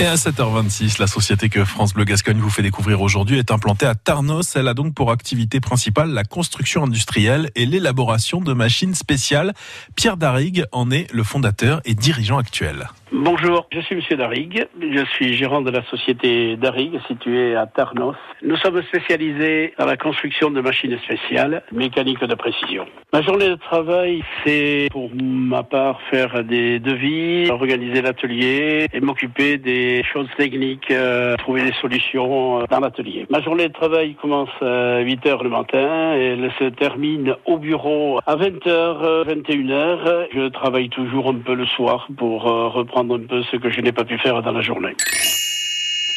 Et à 7h26, la société que France Bleu Gascogne vous fait découvrir aujourd'hui est implantée à Tarnos. Elle a donc pour activité principale la construction industrielle et l'élaboration de machines spéciales. Pierre Darrigue en est le fondateur et dirigeant actuel. Bonjour, je suis Monsieur Darrigue. Je suis gérant de la société Darrigue située à Tarnos. Nous sommes spécialisés dans la construction de machines spéciales, mécaniques de précision. Ma journée de travail, c'est pour ma part faire des devis, organiser l'atelier et m'occuper des choses techniques, euh, trouver des solutions euh, dans l'atelier. Ma journée de travail commence à 8 heures le matin et elle se termine au bureau à 20h, 21h. Je travaille toujours un peu le soir pour euh, reprendre un peu ce que je n'ai pas pu faire dans la journée.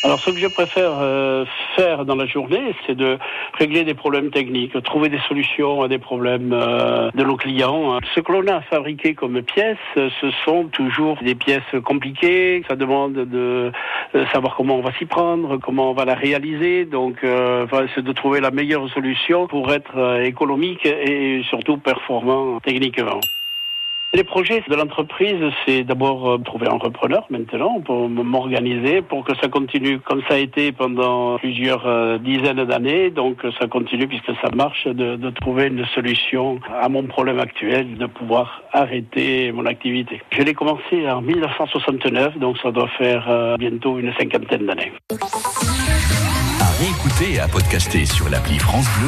Alors ce que je préfère euh, faire dans la journée, c'est de régler des problèmes techniques, trouver des solutions à des problèmes euh, de nos clients. Ce que l'on a fabriqué comme pièces, ce sont toujours des pièces compliquées. Ça demande de savoir comment on va s'y prendre, comment on va la réaliser. Donc euh, c'est de trouver la meilleure solution pour être économique et surtout performant techniquement. Les projets de l'entreprise, c'est d'abord euh, trouver un repreneur maintenant pour m'organiser pour que ça continue comme ça a été pendant plusieurs euh, dizaines d'années. Donc ça continue puisque ça marche de, trouver une solution à mon problème actuel, de pouvoir arrêter mon activité. Je l'ai commencé en 1969, donc ça doit faire euh, bientôt une cinquantaine d'années. À réécouter et à podcaster sur l'appli France Bleu.